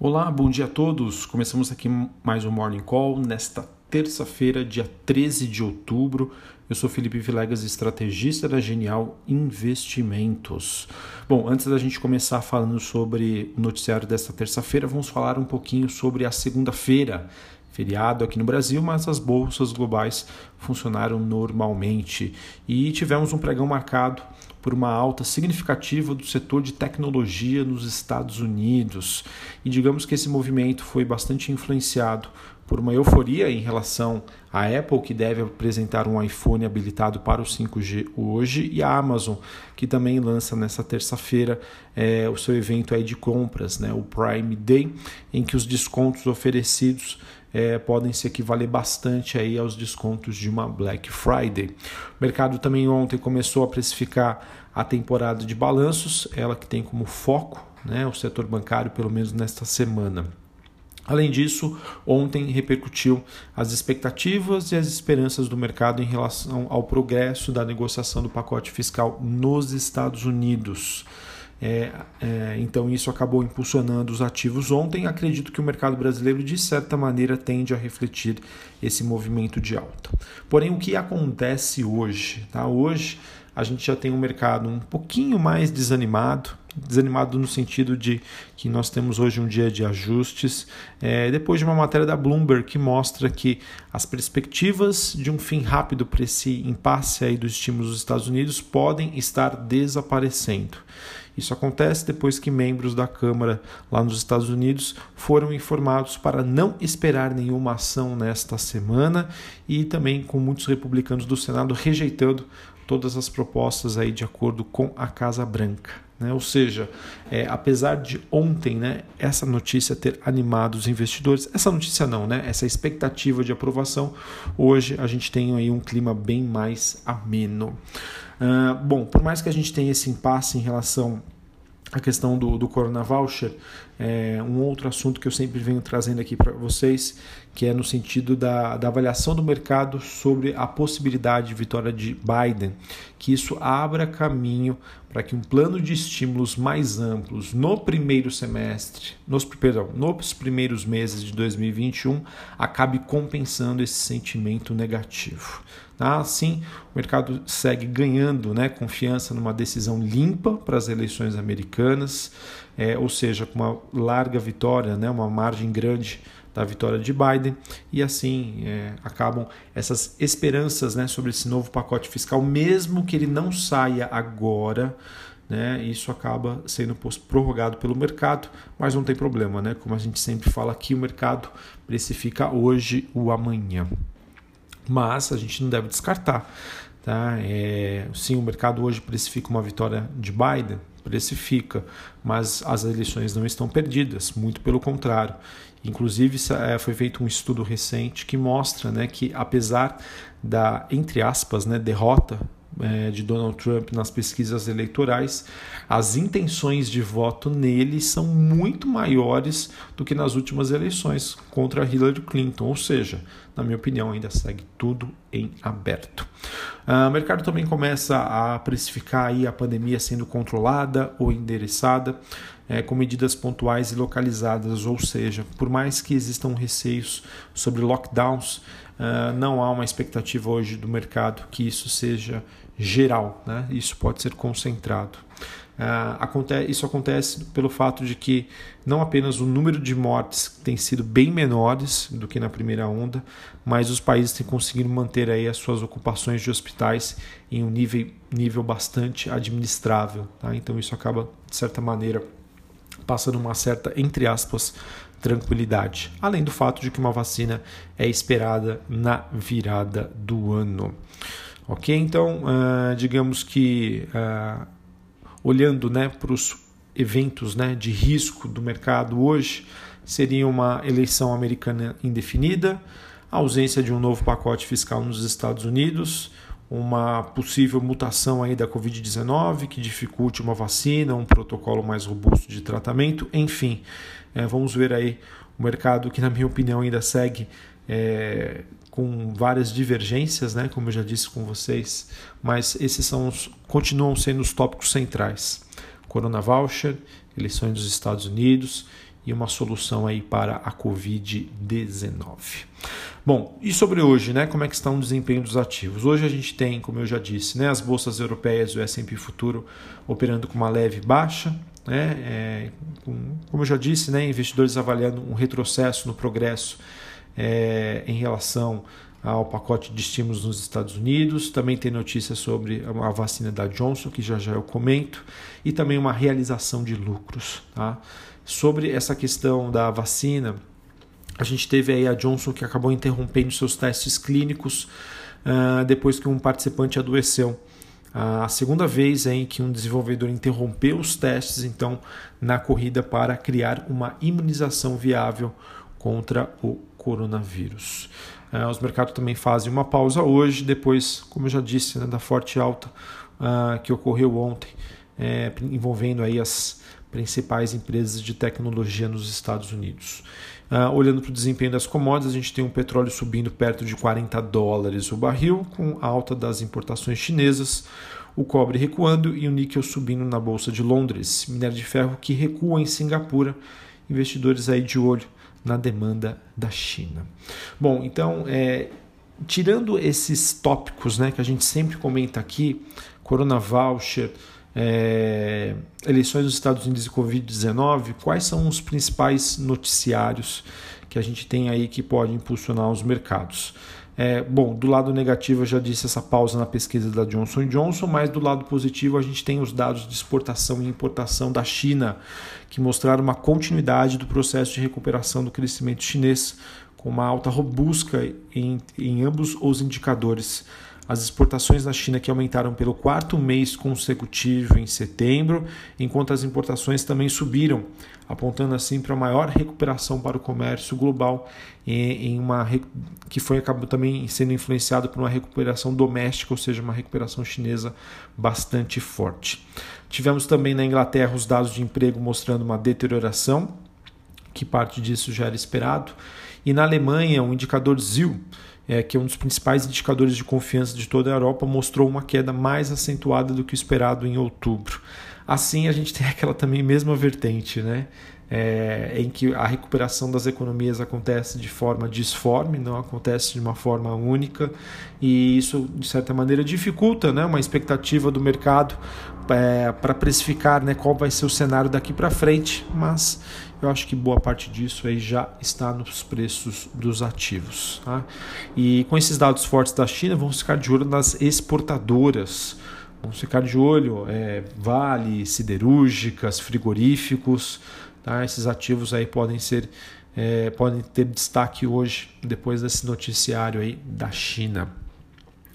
Olá, bom dia a todos. Começamos aqui mais um Morning Call nesta terça-feira, dia 13 de outubro. Eu sou Felipe Vilegas, estrategista da Genial Investimentos. Bom, antes da gente começar falando sobre o noticiário desta terça-feira, vamos falar um pouquinho sobre a segunda-feira, feriado aqui no Brasil, mas as bolsas globais funcionaram normalmente e tivemos um pregão marcado por uma alta significativa do setor de tecnologia nos Estados Unidos. E digamos que esse movimento foi bastante influenciado por uma euforia em relação à Apple, que deve apresentar um iPhone habilitado para o 5G hoje, e a Amazon, que também lança nessa terça-feira é, o seu evento aí de compras, né, o Prime Day, em que os descontos oferecidos é, podem se equivaler bastante aí aos descontos de uma Black Friday. O mercado também ontem começou a precificar a temporada de balanços, ela que tem como foco né, o setor bancário, pelo menos nesta semana. Além disso, ontem repercutiu as expectativas e as esperanças do mercado em relação ao progresso da negociação do pacote fiscal nos Estados Unidos. É, é, então isso acabou impulsionando os ativos ontem. Acredito que o mercado brasileiro, de certa maneira, tende a refletir esse movimento de alta. Porém, o que acontece hoje? Tá? Hoje a gente já tem um mercado um pouquinho mais desanimado, desanimado no sentido de que nós temos hoje um dia de ajustes, é, depois de uma matéria da Bloomberg que mostra que as perspectivas de um fim rápido para esse impasse aí dos estímulos dos Estados Unidos podem estar desaparecendo. Isso acontece depois que membros da Câmara lá nos Estados Unidos foram informados para não esperar nenhuma ação nesta semana e também com muitos republicanos do Senado rejeitando todas as propostas aí de acordo com a Casa Branca. Né? Ou seja, é, apesar de ontem né, essa notícia ter animado os investidores, essa notícia não, né, essa expectativa de aprovação, hoje a gente tem aí um clima bem mais ameno. Uh, bom, por mais que a gente tenha esse impasse em relação a questão do, do Corona Voucher, é um outro assunto que eu sempre venho trazendo aqui para vocês, que é no sentido da, da avaliação do mercado sobre a possibilidade de vitória de Biden, que isso abra caminho para que um plano de estímulos mais amplos no primeiro semestre, nos, perdão, nos primeiros meses de 2021, acabe compensando esse sentimento negativo. Tá? Assim, o mercado segue ganhando né, confiança numa decisão limpa para as eleições americanas, é, ou seja, com uma larga vitória, né, uma margem grande da vitória de Biden, e assim é, acabam essas esperanças né, sobre esse novo pacote fiscal, mesmo que ele não saia agora. Né, isso acaba sendo prorrogado pelo mercado, mas não tem problema, né? Como a gente sempre fala aqui, o mercado precifica hoje o amanhã mas a gente não deve descartar. Tá? É, sim, o mercado hoje precifica uma vitória de Biden, precifica, mas as eleições não estão perdidas, muito pelo contrário. Inclusive, é, foi feito um estudo recente que mostra né, que, apesar da, entre aspas, né, derrota é, de Donald Trump nas pesquisas eleitorais, as intenções de voto nele são muito maiores do que nas últimas eleições contra Hillary Clinton, ou seja, na minha opinião, ainda segue tudo em aberto. Uh, o mercado também começa a precificar aí a pandemia sendo controlada ou endereçada é, com medidas pontuais e localizadas, ou seja, por mais que existam receios sobre lockdowns, uh, não há uma expectativa hoje do mercado que isso seja geral, né? isso pode ser concentrado. Uh, isso acontece pelo fato de que não apenas o número de mortes tem sido bem menores do que na primeira onda, mas os países têm conseguido manter aí as suas ocupações de hospitais em um nível, nível bastante administrável. Tá? Então isso acaba, de certa maneira, passando uma certa, entre aspas, tranquilidade. Além do fato de que uma vacina é esperada na virada do ano. Ok? Então, uh, digamos que uh, olhando né, para os eventos né, de risco do mercado hoje, seria uma eleição americana indefinida, a ausência de um novo pacote fiscal nos Estados Unidos, uma possível mutação aí da Covid-19 que dificulte uma vacina, um protocolo mais robusto de tratamento, enfim, é, vamos ver aí o mercado que, na minha opinião, ainda segue é, com várias divergências, né, como eu já disse com vocês, mas esses são os, continuam sendo os tópicos centrais. Corona Voucher, eleições dos Estados Unidos e uma solução aí para a Covid-19. Bom, e sobre hoje, né? Como é que está o desempenho dos ativos? Hoje a gente tem, como eu já disse, né, as bolsas europeias o S&P Futuro operando com uma leve baixa, né? É, com, como eu já disse, né, investidores avaliando um retrocesso no progresso é, em relação ao pacote de estímulos nos Estados Unidos. Também tem notícias sobre a vacina da Johnson, que já já eu comento, e também uma realização de lucros. Tá? Sobre essa questão da vacina, a gente teve aí a Johnson que acabou interrompendo seus testes clínicos uh, depois que um participante adoeceu. A segunda vez em que um desenvolvedor interrompeu os testes, então, na corrida para criar uma imunização viável contra o coronavírus. Uh, os mercados também fazem uma pausa hoje, depois, como eu já disse, né, da forte alta uh, que ocorreu ontem, é, envolvendo aí as principais empresas de tecnologia nos Estados Unidos. Uh, olhando para o desempenho das commodities, a gente tem o petróleo subindo perto de 40 dólares o barril, com alta das importações chinesas, o cobre recuando e o níquel subindo na Bolsa de Londres. Minério de ferro que recua em Singapura, investidores aí de olho na demanda da China. Bom, então, é, tirando esses tópicos né, que a gente sempre comenta aqui, Corona Voucher, é, eleições dos Estados Unidos e Covid-19, quais são os principais noticiários que a gente tem aí que podem impulsionar os mercados? É, bom, do lado negativo eu já disse essa pausa na pesquisa da Johnson Johnson, mas do lado positivo a gente tem os dados de exportação e importação da China, que mostraram uma continuidade do processo de recuperação do crescimento chinês, com uma alta robusta em, em ambos os indicadores as exportações na China que aumentaram pelo quarto mês consecutivo em setembro, enquanto as importações também subiram, apontando assim para a maior recuperação para o comércio global em uma que foi acabou também sendo influenciado por uma recuperação doméstica, ou seja, uma recuperação chinesa bastante forte. Tivemos também na Inglaterra os dados de emprego mostrando uma deterioração, que parte disso já era esperado, e na Alemanha o indicador ZIL é, que é um dos principais indicadores de confiança de toda a Europa, mostrou uma queda mais acentuada do que o esperado em outubro. Assim, a gente tem aquela também mesma vertente, né? É, em que a recuperação das economias acontece de forma disforme, não acontece de uma forma única, e isso, de certa maneira, dificulta né, uma expectativa do mercado é, para precificar né, qual vai ser o cenário daqui para frente, mas eu acho que boa parte disso aí já está nos preços dos ativos. Tá? E com esses dados fortes da China, vamos ficar de olho nas exportadoras. Vamos ficar de olho é, Vale, siderúrgicas, frigoríficos. Tá? Esses ativos aí podem ser é, podem ter destaque hoje depois desse noticiário aí da China.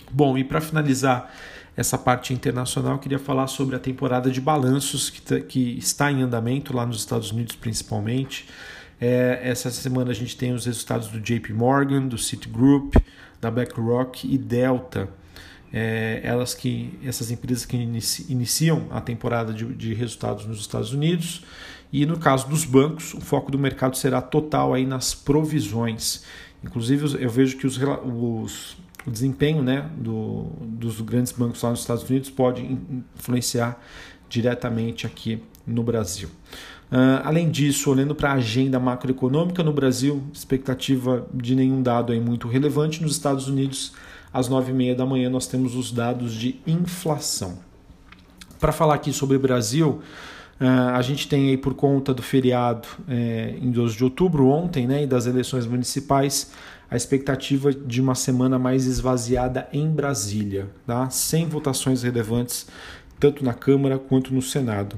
Bom, e para finalizar essa parte internacional, eu queria falar sobre a temporada de balanços que, tá, que está em andamento lá nos Estados Unidos, principalmente. É, essa semana a gente tem os resultados do JP Morgan, do Citigroup, da BlackRock e Delta. É, elas que essas empresas que inici, iniciam a temporada de, de resultados nos Estados Unidos e no caso dos bancos o foco do mercado será total aí nas provisões inclusive eu vejo que os, os o desempenho né, do, dos grandes bancos lá nos Estados Unidos pode influenciar diretamente aqui no Brasil. Uh, além disso, olhando para a agenda macroeconômica no Brasil, expectativa de nenhum dado aí muito relevante. Nos Estados Unidos, às nove e meia da manhã, nós temos os dados de inflação. Para falar aqui sobre o Brasil, a gente tem aí por conta do feriado eh, em 12 de outubro, ontem, né, e das eleições municipais, a expectativa de uma semana mais esvaziada em Brasília, tá? sem votações relevantes tanto na Câmara quanto no Senado.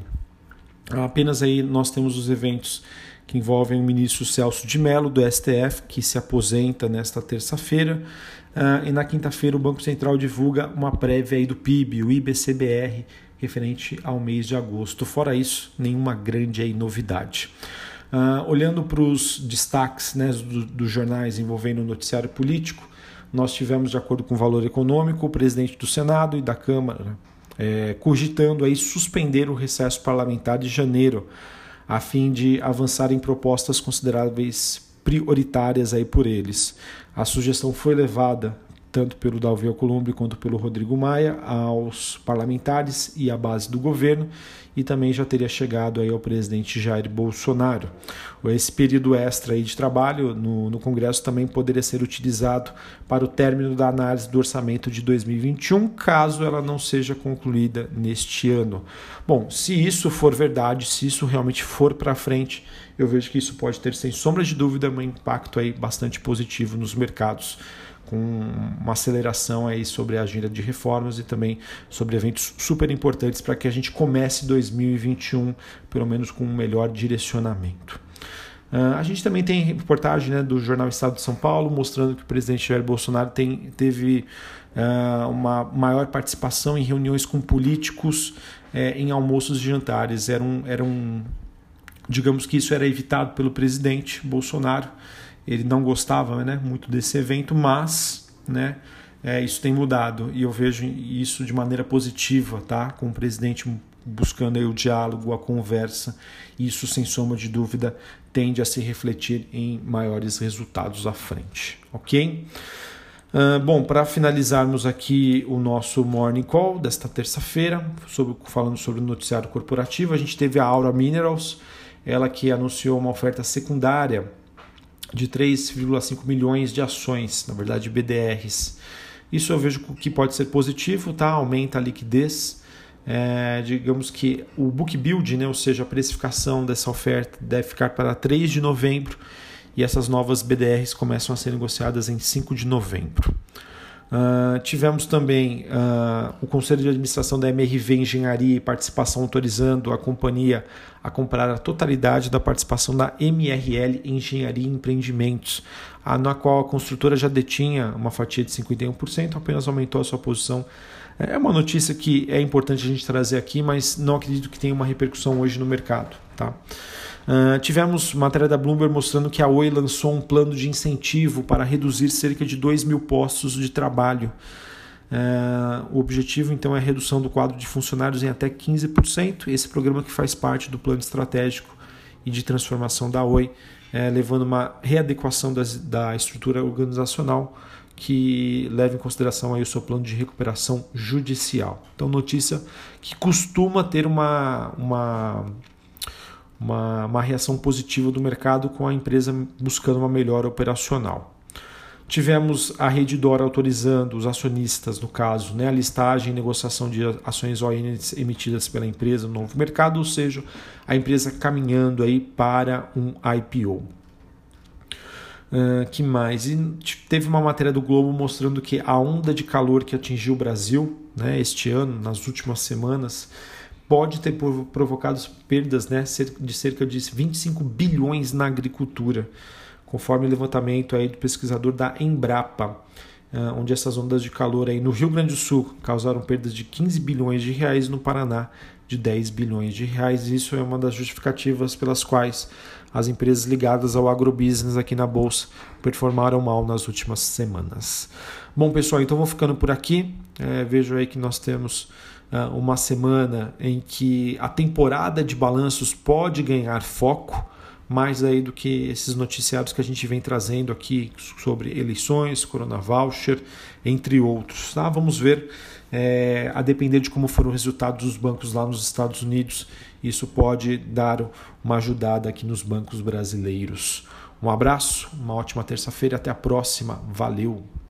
Apenas aí nós temos os eventos que envolvem o ministro Celso de Mello, do STF, que se aposenta nesta terça-feira. Uh, e na quinta-feira o Banco Central divulga uma prévia aí do PIB, o IBCBR, referente ao mês de agosto. Fora isso, nenhuma grande aí novidade. Uh, olhando para os destaques né, dos do jornais envolvendo o noticiário político, nós tivemos, de acordo com o valor econômico, o presidente do Senado e da Câmara é, cogitando aí suspender o recesso parlamentar de janeiro, a fim de avançar em propostas consideráveis prioritárias aí por eles. A sugestão foi levada tanto pelo Dalvi Alcolumbre quanto pelo Rodrigo Maia, aos parlamentares e à base do governo, e também já teria chegado aí ao presidente Jair Bolsonaro. Esse período extra aí de trabalho no, no Congresso também poderia ser utilizado para o término da análise do orçamento de 2021, caso ela não seja concluída neste ano. Bom, se isso for verdade, se isso realmente for para frente, eu vejo que isso pode ter, sem sombra de dúvida, um impacto aí bastante positivo nos mercados com uma aceleração aí sobre a agenda de reformas e também sobre eventos super importantes para que a gente comece 2021 pelo menos com um melhor direcionamento. Uh, a gente também tem reportagem né, do jornal Estado de São Paulo mostrando que o presidente Jair Bolsonaro tem, teve uh, uma maior participação em reuniões com políticos eh, em almoços e jantares. Era um, era um, digamos que isso era evitado pelo presidente Bolsonaro ele não gostava né, muito desse evento, mas né, é, isso tem mudado e eu vejo isso de maneira positiva, tá? Com o presidente buscando aí o diálogo, a conversa, isso sem sombra de dúvida tende a se refletir em maiores resultados à frente, ok? Uh, bom, para finalizarmos aqui o nosso Morning Call desta terça-feira, falando sobre o noticiário corporativo, a gente teve a Aura Minerals, ela que anunciou uma oferta secundária de 3,5 milhões de ações, na verdade BDRs. Isso eu vejo que pode ser positivo, tá? aumenta a liquidez. É, digamos que o book build, né, ou seja, a precificação dessa oferta deve ficar para 3 de novembro e essas novas BDRs começam a ser negociadas em 5 de novembro. Uh, tivemos também uh, o Conselho de Administração da MRV Engenharia e Participação autorizando a companhia a comprar a totalidade da participação da MRL Engenharia e Empreendimentos, a, na qual a construtora já detinha uma fatia de 51%, apenas aumentou a sua posição. É uma notícia que é importante a gente trazer aqui, mas não acredito que tenha uma repercussão hoje no mercado. Tá? Uh, tivemos matéria da Bloomberg mostrando que a Oi lançou um plano de incentivo para reduzir cerca de 2 mil postos de trabalho. Uh, o objetivo então é a redução do quadro de funcionários em até 15%. Esse programa que faz parte do plano estratégico e de transformação da Oi, uh, levando uma readequação das, da estrutura organizacional que leva em consideração aí o seu plano de recuperação judicial. Então, notícia que costuma ter uma, uma uma, uma reação positiva do mercado com a empresa buscando uma melhora operacional. Tivemos a Rede Dora autorizando os acionistas, no caso, né, a listagem e negociação de ações ON emitidas pela empresa no novo mercado, ou seja, a empresa caminhando aí para um IPO. Uh, que mais? E teve uma matéria do Globo mostrando que a onda de calor que atingiu o Brasil né, este ano, nas últimas semanas, pode ter provocado perdas né, de cerca de 25 bilhões na agricultura, conforme o levantamento aí do pesquisador da Embrapa, ah, onde essas ondas de calor aí no Rio Grande do Sul causaram perdas de 15 bilhões de reais no Paraná de 10 bilhões de reais. Isso é uma das justificativas pelas quais as empresas ligadas ao agrobusiness aqui na bolsa performaram mal nas últimas semanas. Bom, pessoal, então vou ficando por aqui. É, vejo aí que nós temos uma semana em que a temporada de balanços pode ganhar foco mais aí do que esses noticiários que a gente vem trazendo aqui sobre eleições, Corona Voucher, entre outros. Tá? Vamos ver, é, a depender de como foram os resultados dos bancos lá nos Estados Unidos, isso pode dar uma ajudada aqui nos bancos brasileiros. Um abraço, uma ótima terça-feira, até a próxima. Valeu!